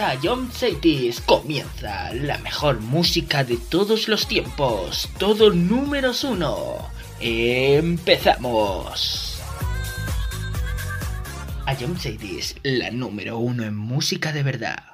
a John Saitis comienza la mejor música de todos los tiempos, todo números uno. ¡Empezamos! A John Saitis, la número uno en música de verdad.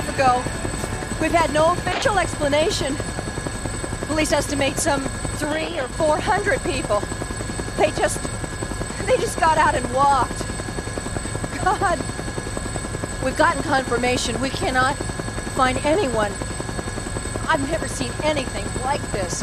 Half ago. We've had no official explanation. Police estimate some three or four hundred people. They just. they just got out and walked. God. We've gotten confirmation. We cannot find anyone. I've never seen anything like this.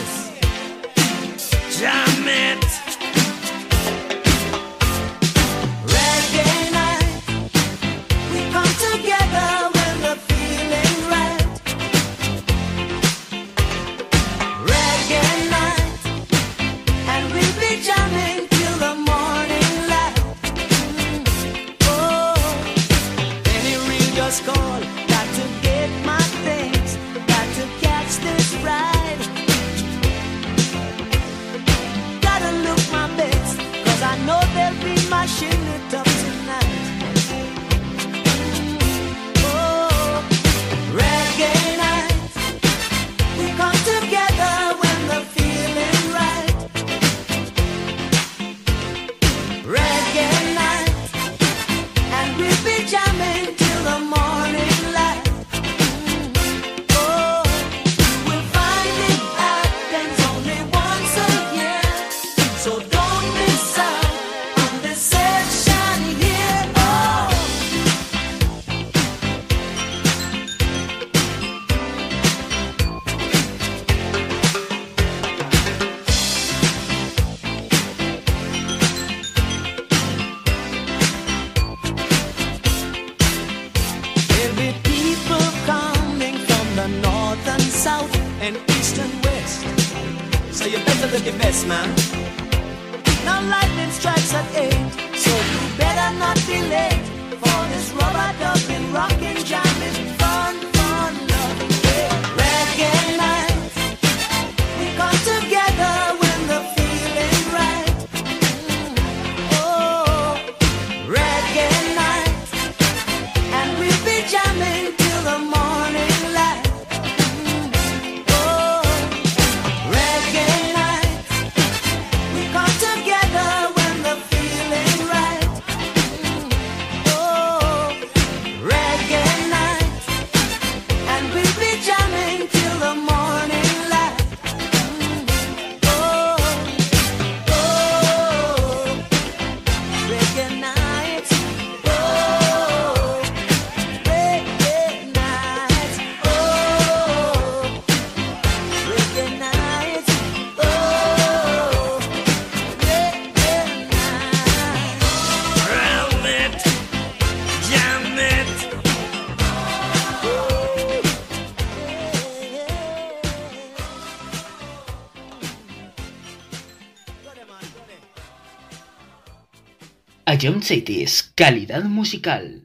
Ion Cities, calidad musical.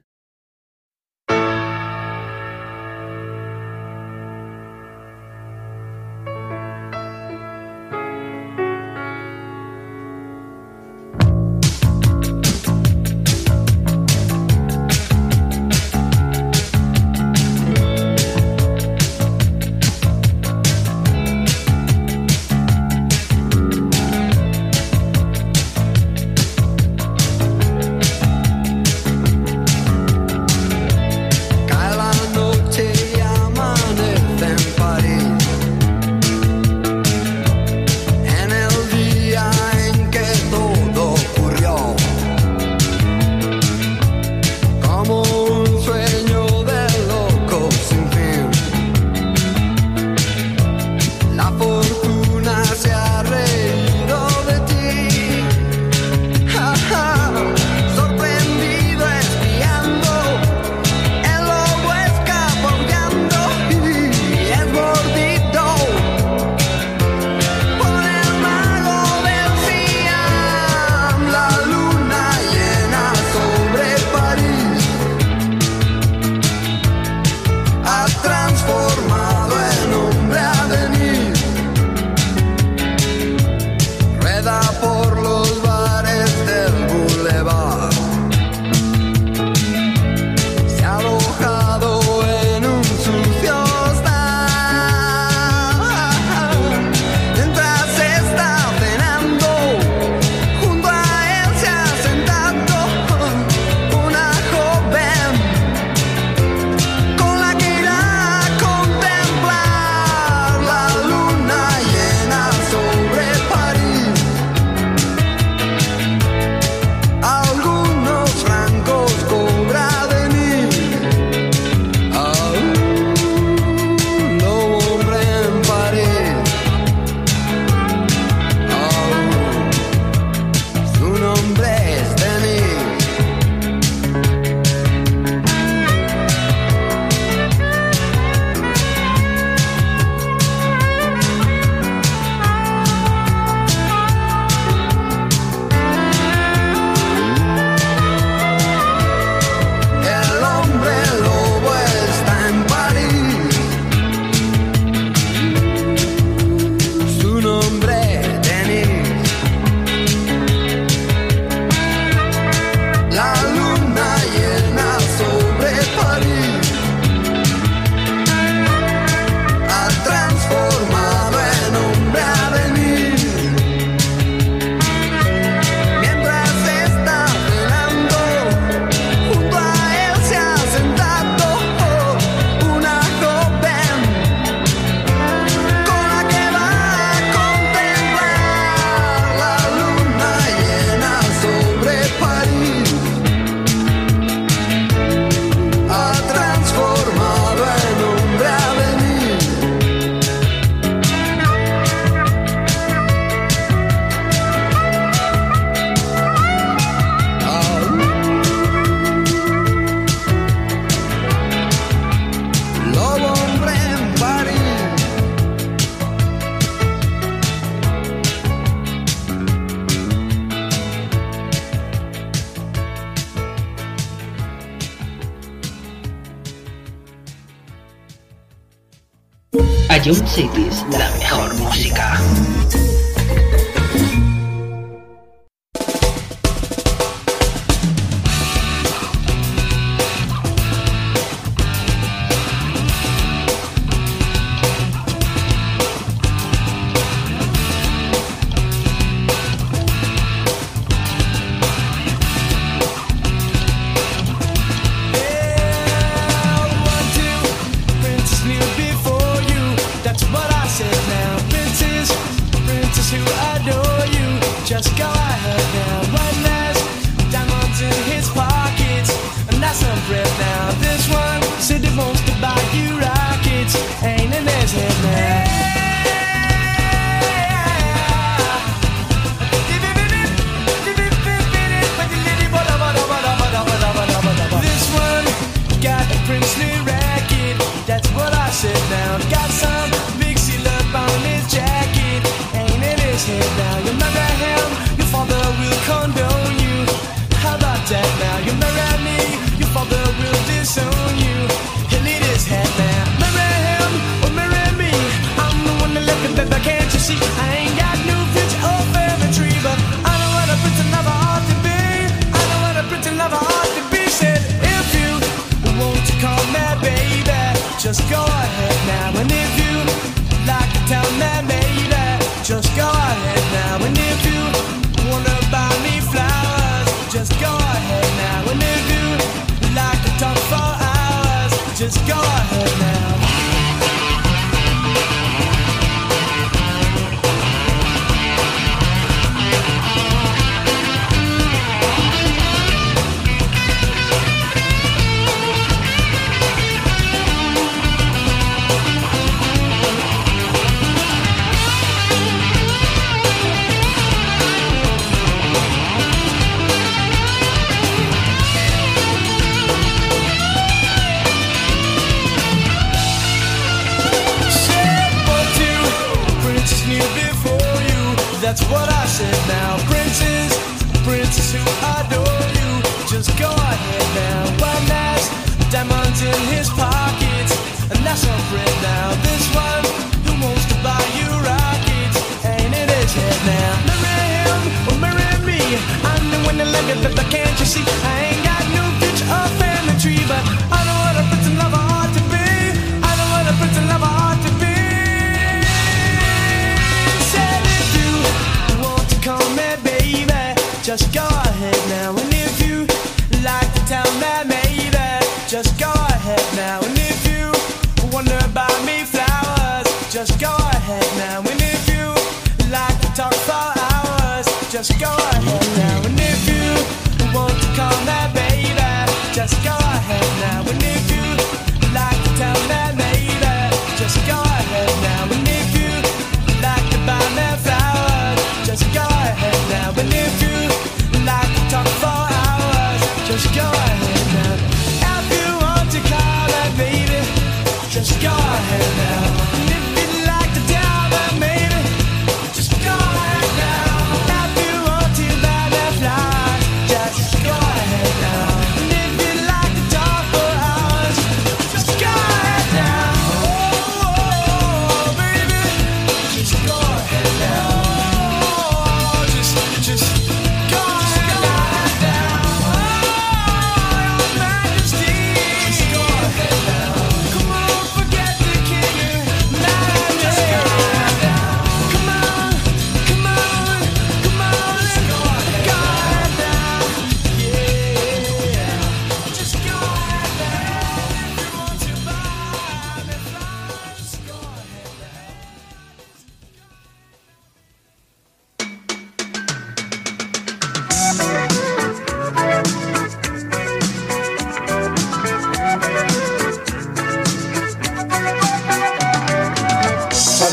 take these.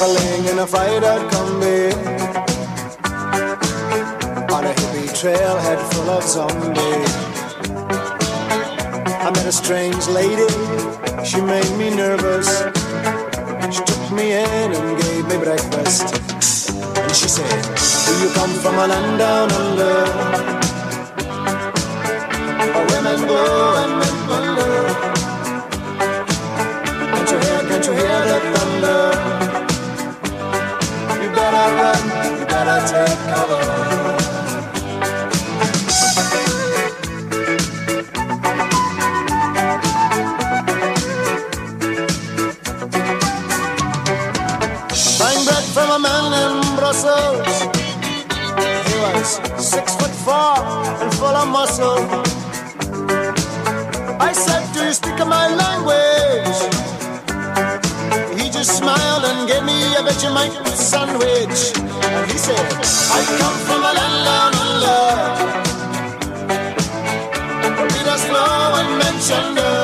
gambling in a fried-out combi on a hippie trailhead full of zombies. I met a strange lady, she made me nervous. She took me in and gave me breakfast. And she said, Do you come from a land down under? Where women go and muscle. I said, Do you speak my language? He just smiled and gave me a Vegemite sandwich. And he said, I come from a land down under. Mention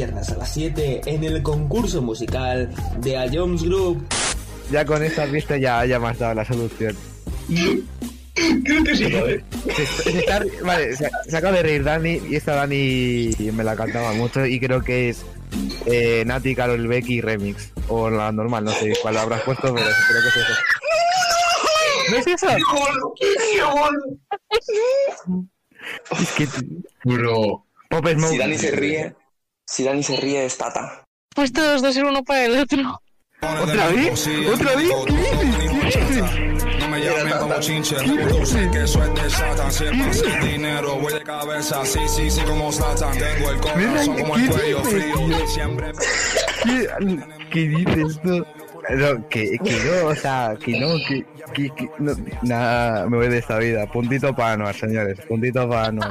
Viernes a las 7 en el concurso musical de A Jones Group. Ya con esta pista ya, ya me has dado la solución. Creo que sí, joder. Se, se está- vale, se, se acaba de reír Dani y esta Dani me la cantaba mucho y creo que es eh, Nati, Carol Becky Remix. O la normal, no sé cuál habrás puesto, pero creo que es eso. ¿No es eso? Es que... Bro. Pop Smoke. Si Dani se ríe, si Dani se ríe es Tata. Pues todos dos ser uno para el otro. ¿Otra vez? ¿Otra vez? ¿Qué dices? ¿Qué dices? No me llamen como chinche, tú sé que es de Satan. Siempre sin dinero, voy de cabeza, sí, sí, sí, como Satan. Tengo el corazón como el ¿Qué cuello dices, frío, siempre. ¿Qué, qué dices tú? No, que, que no, o sea, que no, que, que, que no, nada, me voy de esta vida. Puntito para Anuar, señores, puntito para Anuar.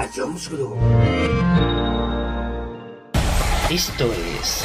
A Jones Group. Esto es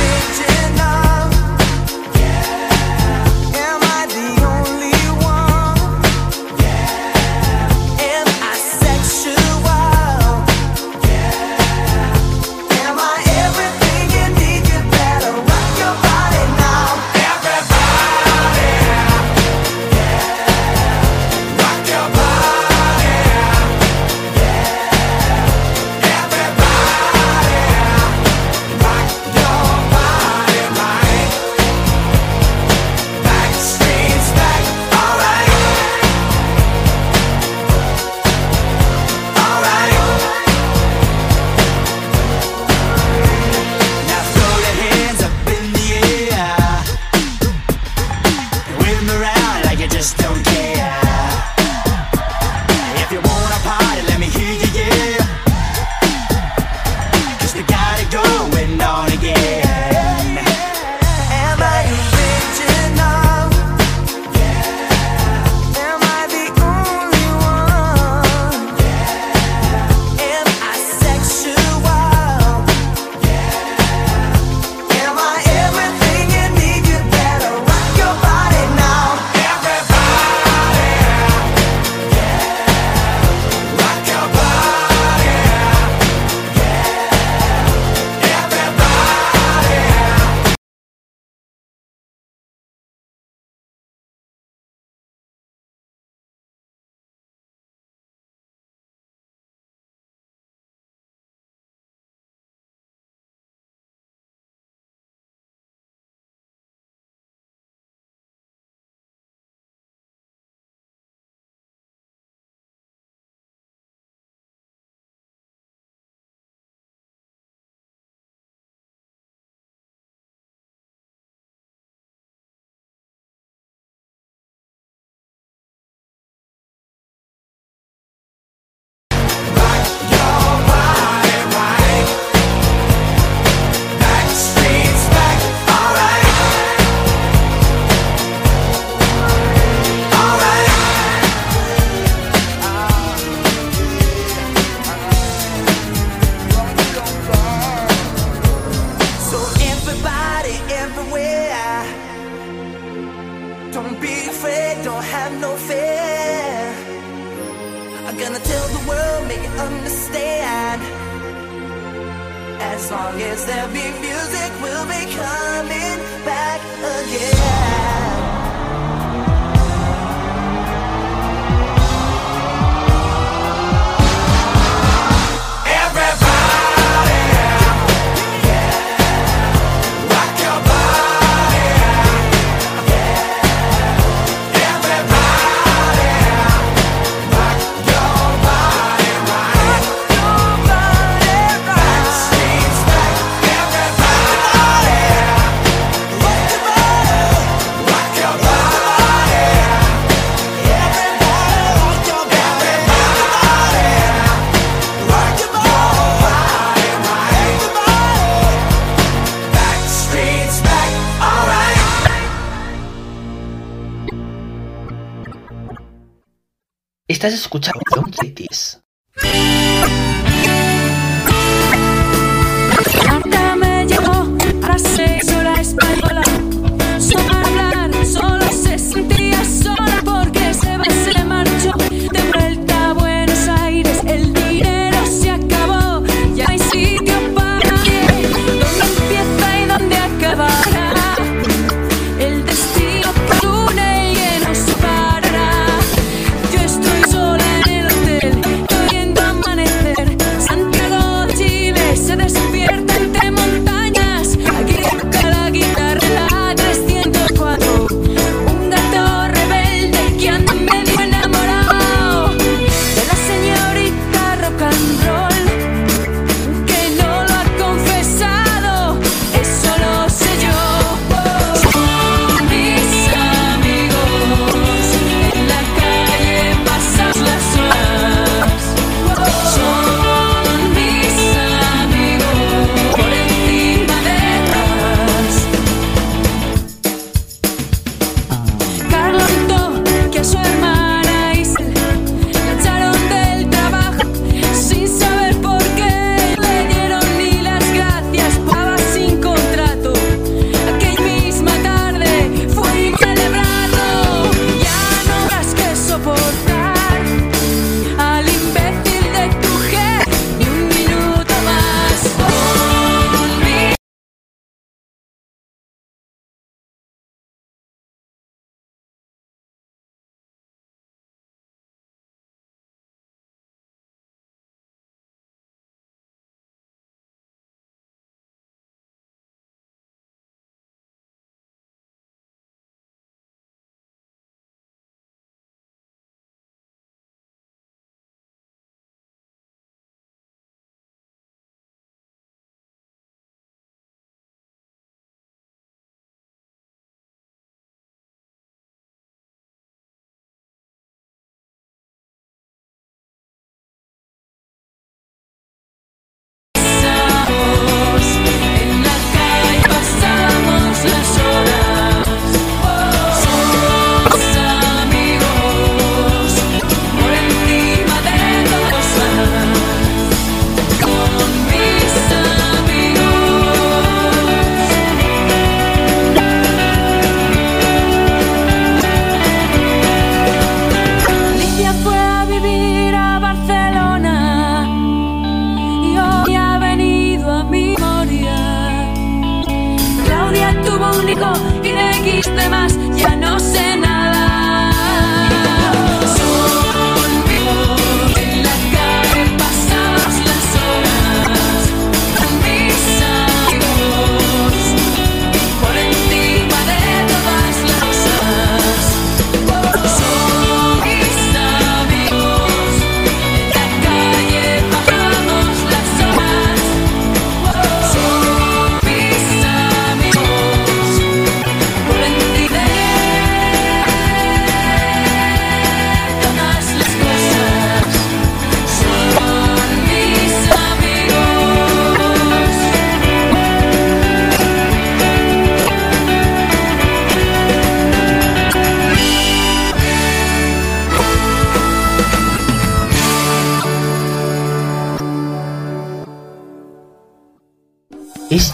estás escuchando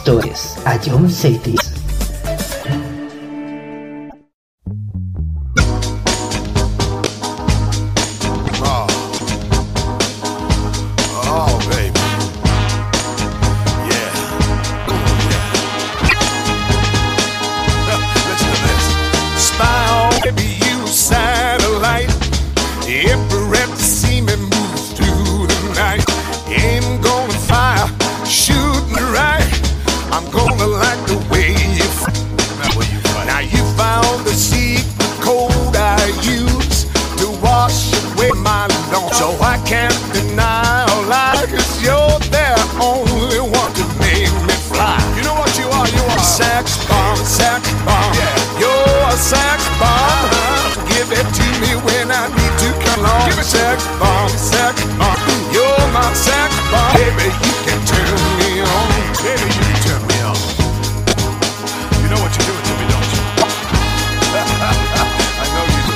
Esto es Ayom bomb, sex bomb, sex bomb. You're my sex bomb, baby. You can turn me on, baby. You can turn me on. You know what you're doing to me, don't you? I know you do.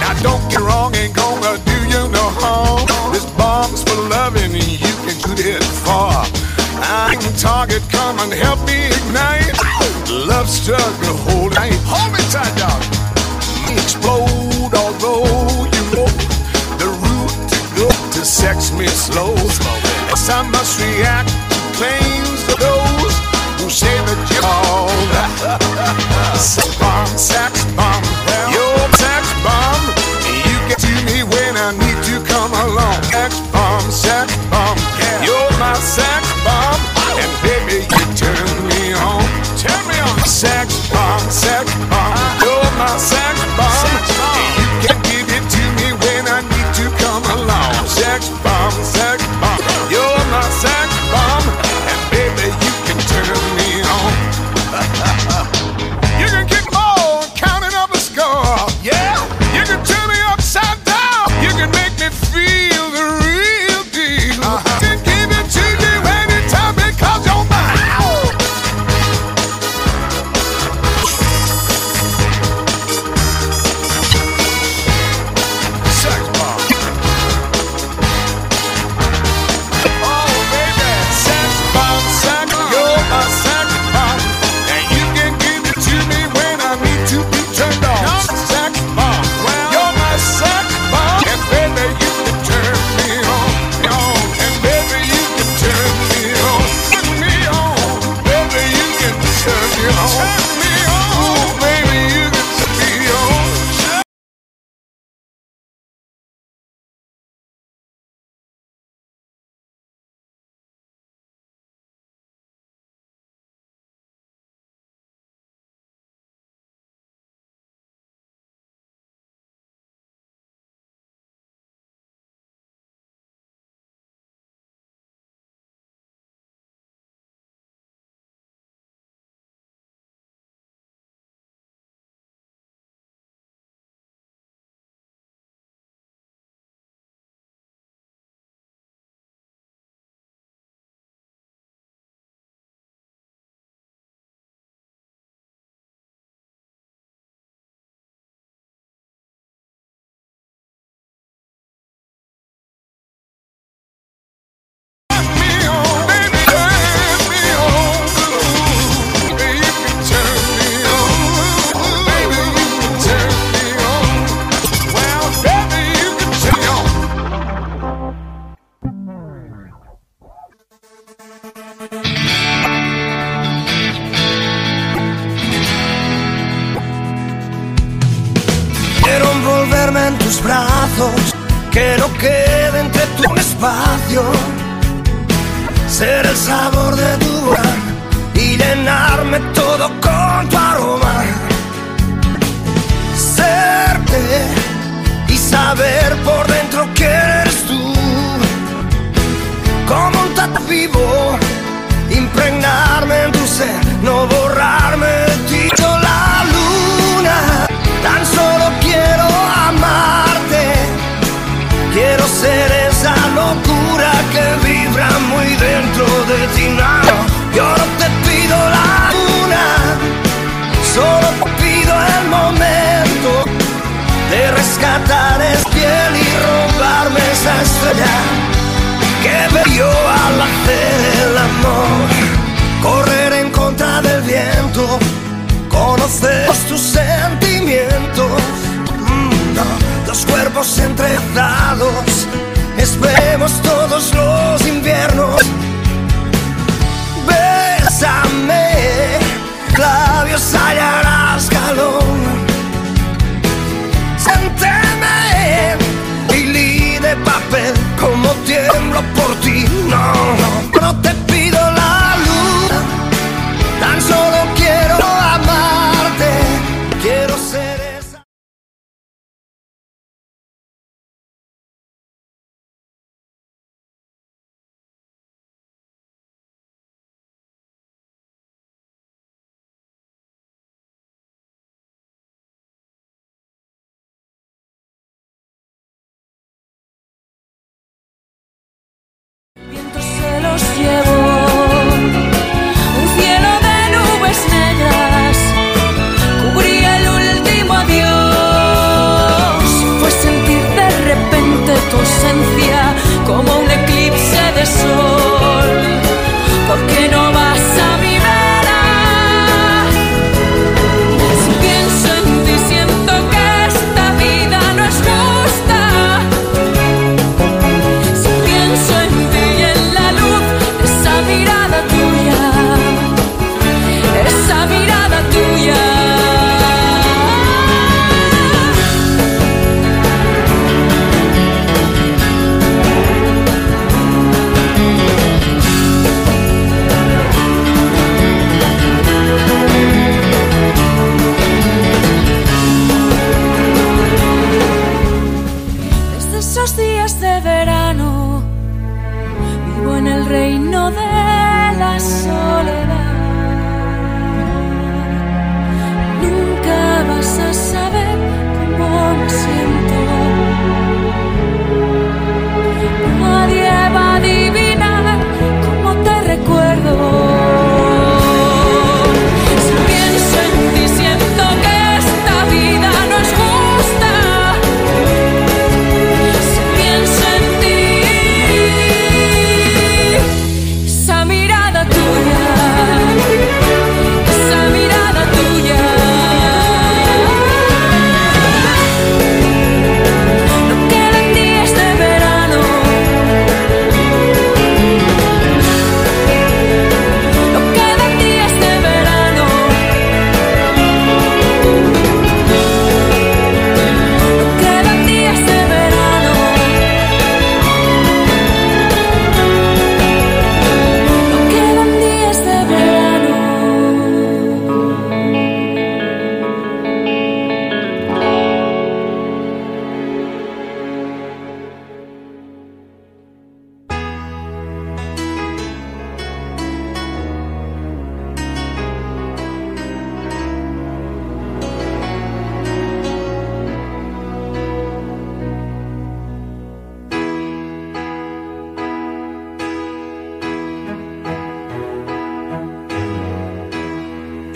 Now don't get wrong, ain't gonna do you no harm. This bomb for loving, and you can shoot it far. I'm target, come and help me ignite. Love struggle, whole night. hold me tight, dog. Explode all. text me slow. Yes, I must react to claims of those who say that you're called. sex bomb, sax, bomb. Yo no te pido la luna, solo te pido el momento de rescatar es piel y robarme esa estrella que brilló al hacer el amor. Correr en contra del viento, conocer tus sentimientos, mm, no. dos cuerpos entrelazados. Esperemos todos los inviernos no te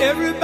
Everybody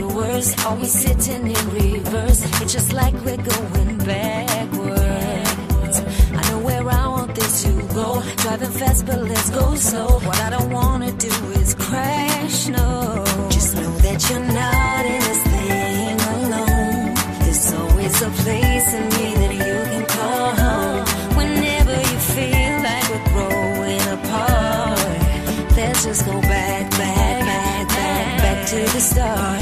reverse. Are we sitting in reverse? It's just like we're going backwards. I know where I want this to go. Driving fast, but let's go slow. What I don't wanna do is crash. No, just know that you're not in this thing alone. There's always a place in me that you can call home. Whenever you feel like we're growing apart, let's just go back, back, back, back, back to the start.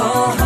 Oh.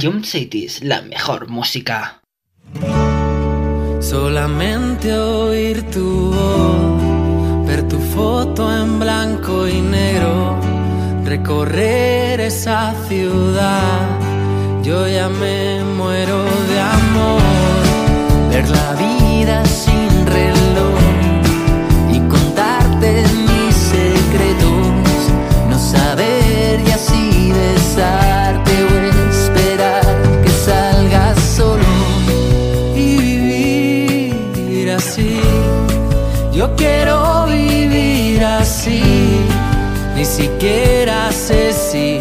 Ion Cities, la mejor música. Solamente oír tu voz, ver tu foto en blanco y negro, recorrer esa ciudad, yo ya me muero de amor, ver la vida. siquiera sé si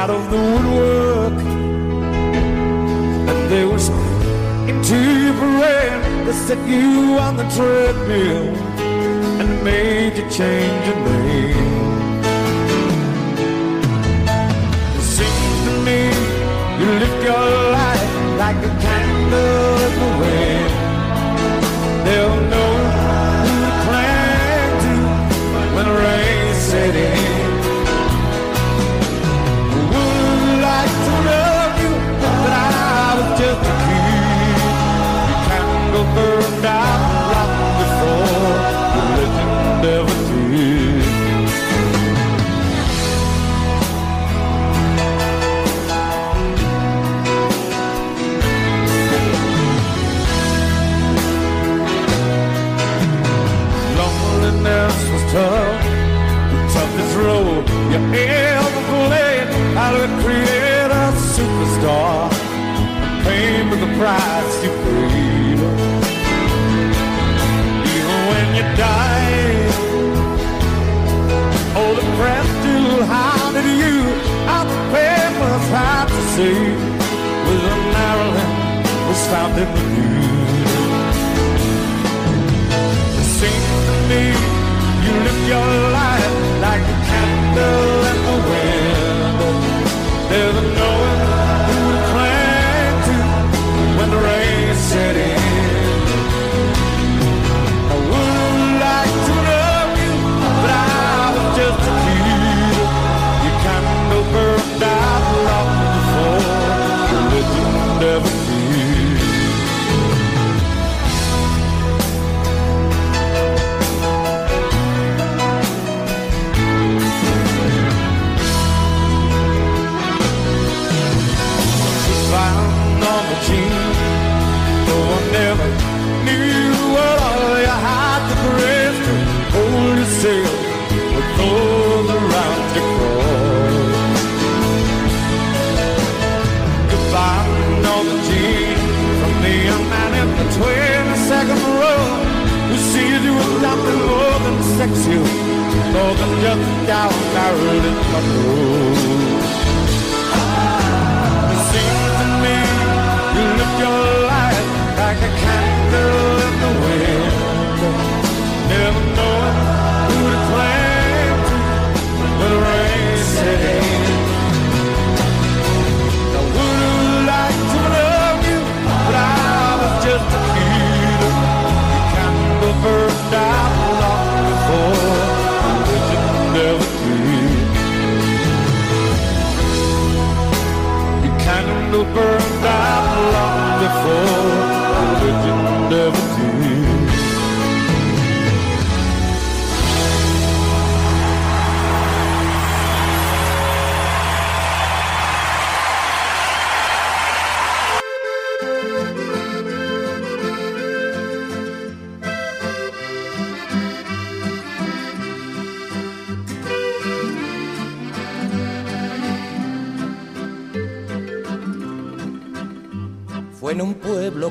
out of the woodwork and they whispered into your brain. They set you on the treadmill and made you change your name. It seems to me you live your life like a candle in the wind. They'll tough, the toughest role you ever played. How to create a superstar, paying with the price you paid. Even when you died, all the press still hounded you. Out the papers had to say, with a Maryland was found in the news. Seems to me you your life like a candle in the wind. Yourself with those around you crawl. Goodbye, Norma Jean, from the young man in the 22nd row who sees you as nothing more than sexy, more than just down Marilyn Monroe. It seems to me you live your life like a candle burned out long before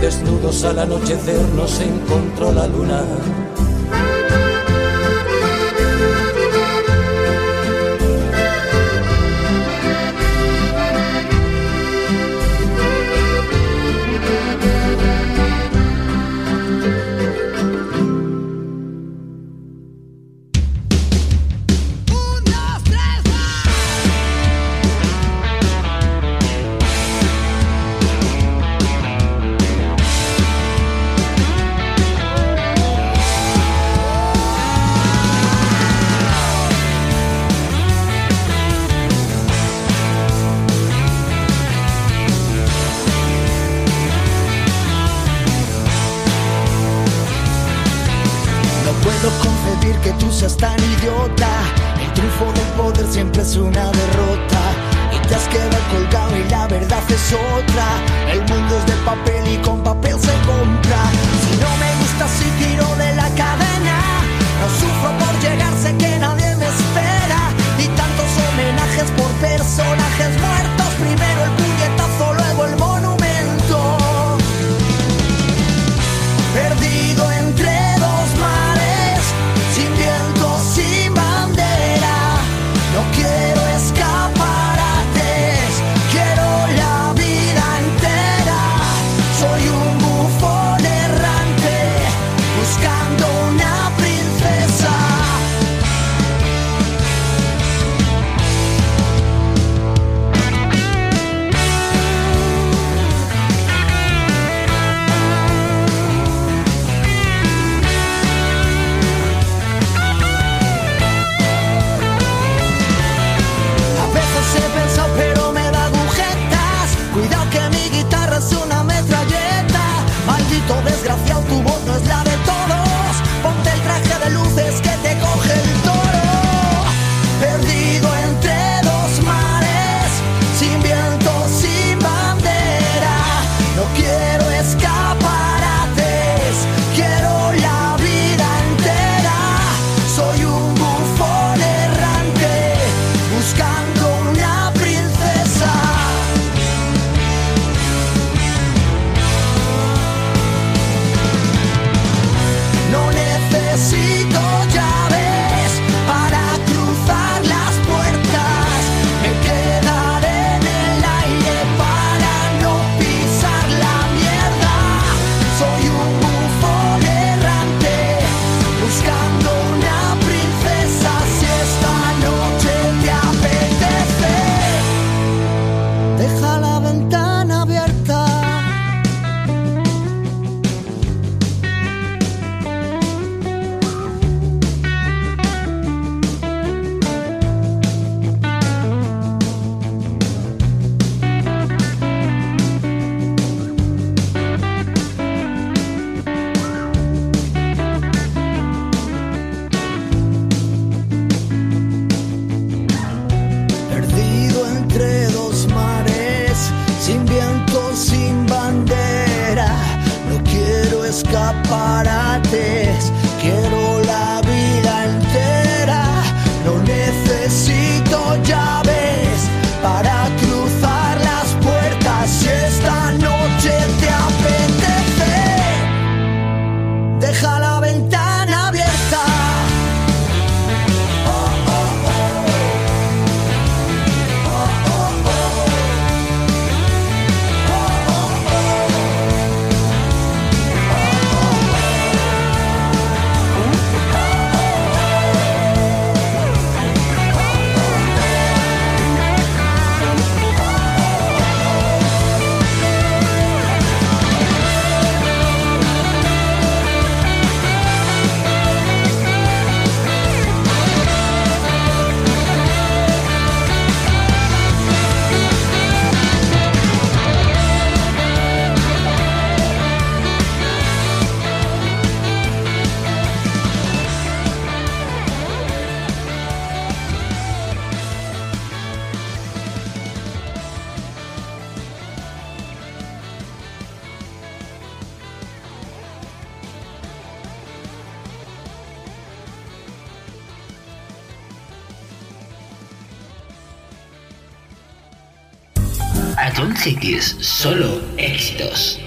Desnudos al anochecer nos encontró la luna. Cities, solo éxitos.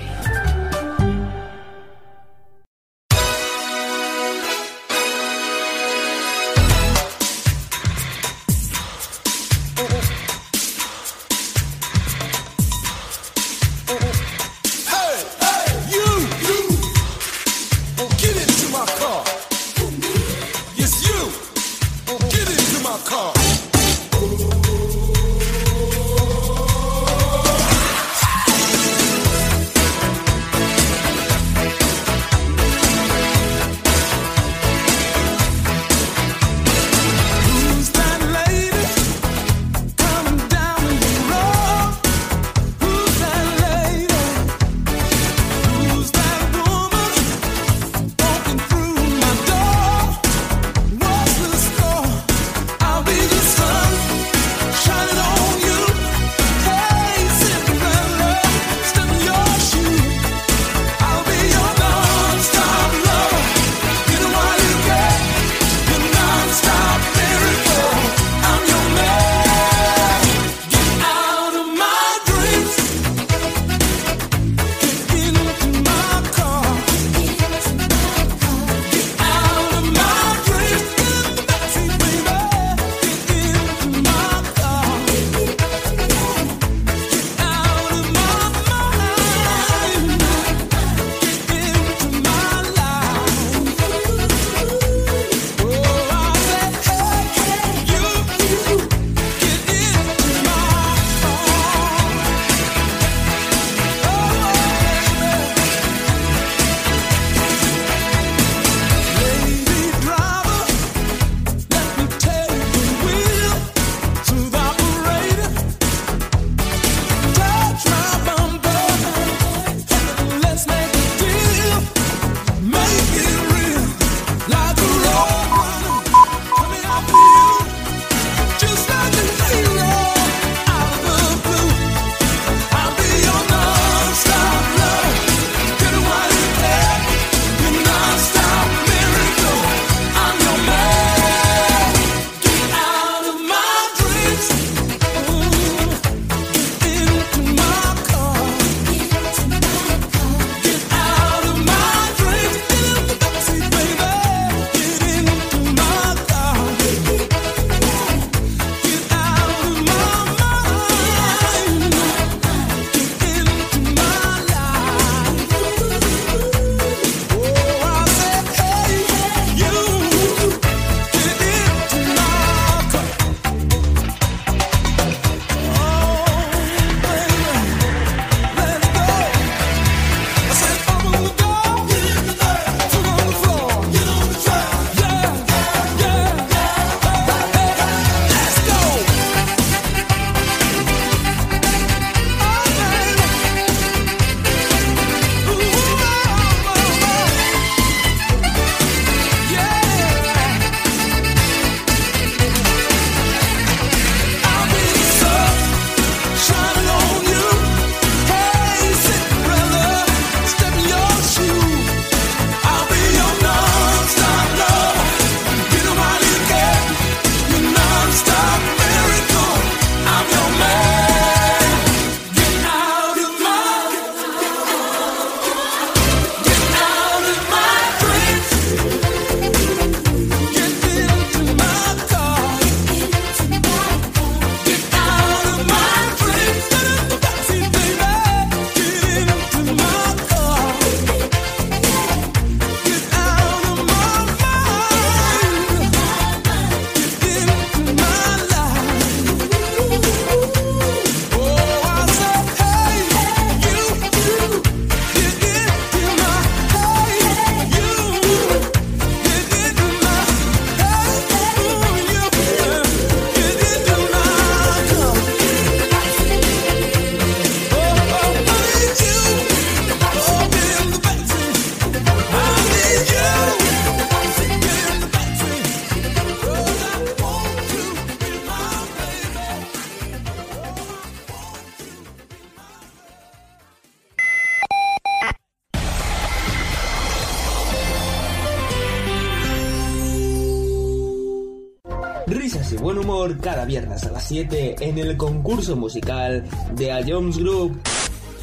Viernes a las 7 en el concurso musical de A Jones Group.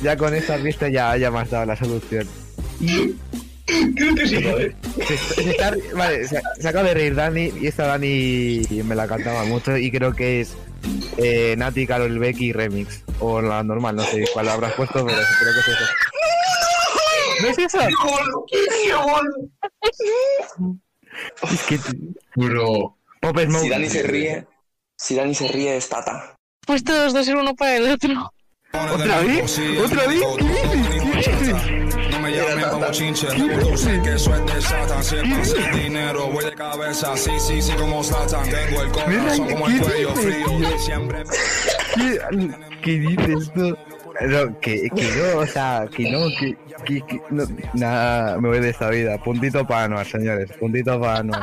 Ya con esta pista ya, ya me has dado la solución. Creo que sí, joder. Se, se está- vale, se, se acaba de reír Dani y esta Dani me la cantaba mucho y creo que es eh, Nati, Carol Becky Remix. O la normal, no sé cuál habrás puesto, pero creo que es eso. ¿No es eso? Es que... Bro. Pop Smoke. Si Dani se ríe, si Dani se ríe es Tata. Pues todos dos ser uno para el otro. ¿Otra vez? ¿Otra vez? No me llamen como chinche, tú sé que eso es de Satan. Si es pasa el dinero, voy de cabeza, sí, sí, sí, como Satan. Tengo el corazón como el cuello frío, siempre. ¿Qué, qué dices tú? No, que, que no, o sea, que no, que, que, que no, nada, me voy de esta vida. Puntito para Anuar, señores, puntito para Anuar.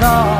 love.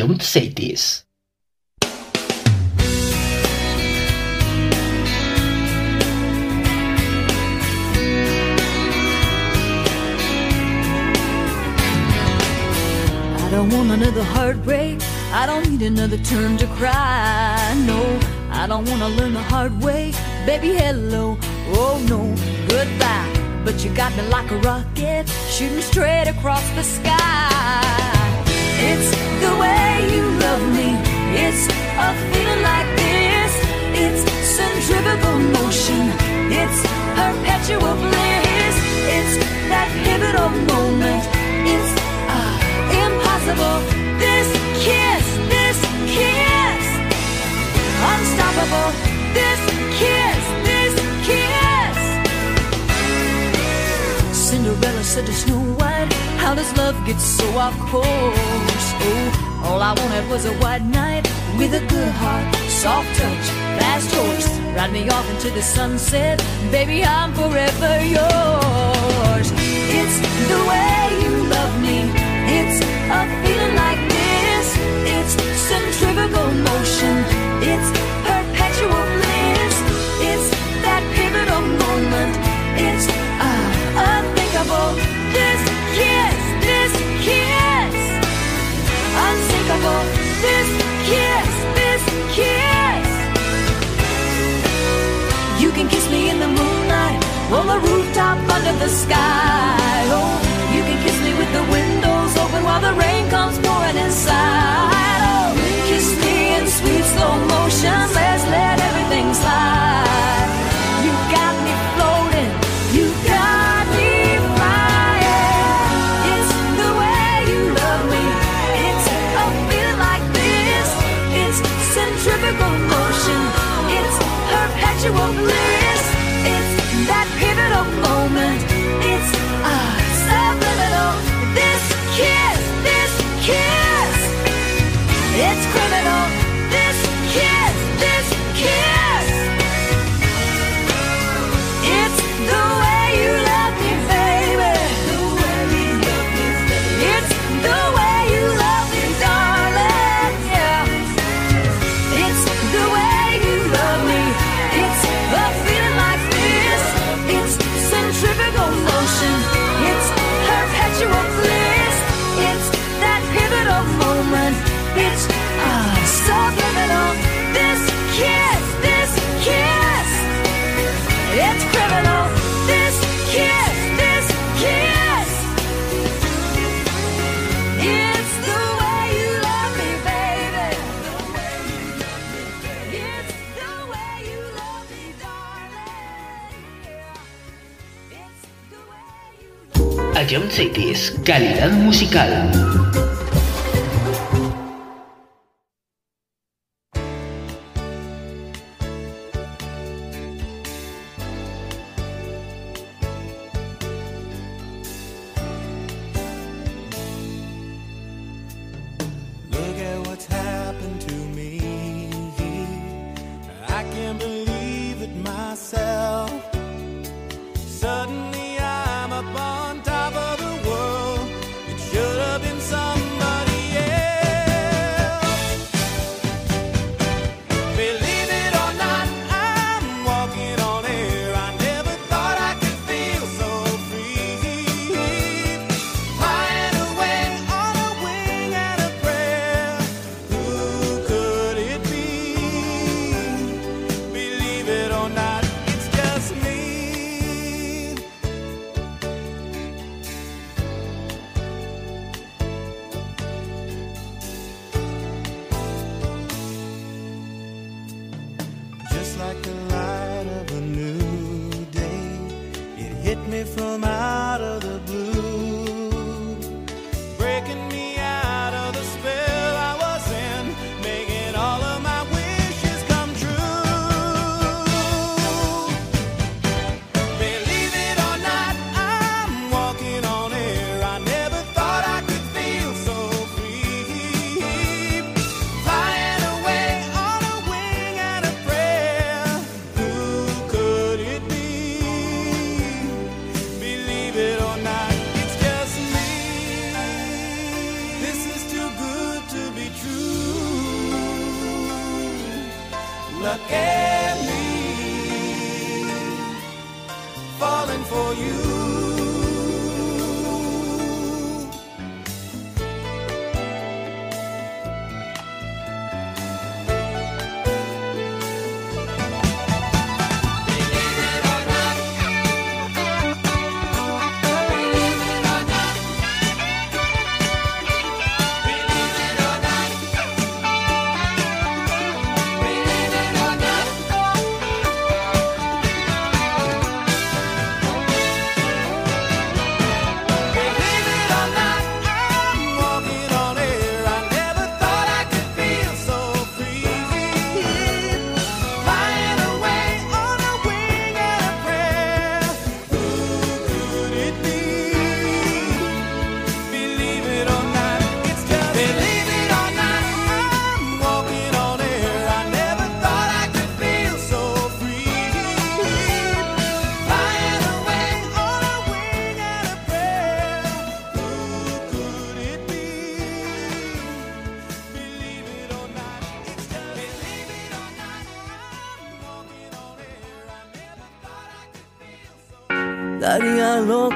Don't Say This. I don't want another heartbreak. I don't need another turn to cry. No, I don't want to learn the hard way. Baby, hello. Oh no, goodbye. But you got me like a rocket, shooting straight across the sky. It's the way you love me. It's a feeling like this. It's centrifugal motion. It's perpetual bliss. It's that pivotal moment. It's ah, impossible. This kiss, this kiss, unstoppable. This kiss, Cinderella said to Snow White, How does love get so off course? Oh, all I wanted was a white knight with a good heart, soft touch, fast horse. Ride me off into the sunset, baby, I'm forever yours. It's the way you love me, it's a feeling like this. It's centrifugal motion, it's This kiss, this kiss. You can kiss me in the moonlight, on the rooftop under the sky. Oh, you can kiss me with the windows open while the rain comes pouring inside. you won't believe. Say This, calidad musical.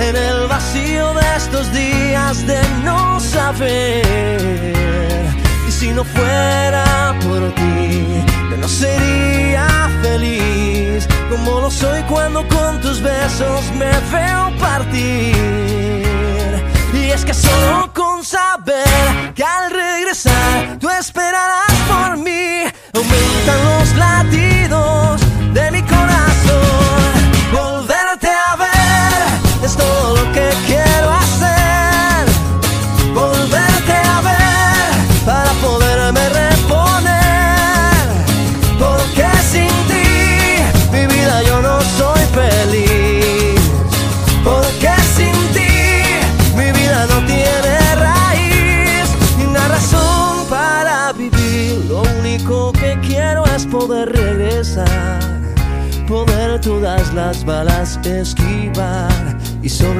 en el vacío de estos días de no saber. Y si no fuera por ti, yo no sería feliz como lo soy cuando con tus besos me veo partir. Y es que solo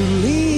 To lean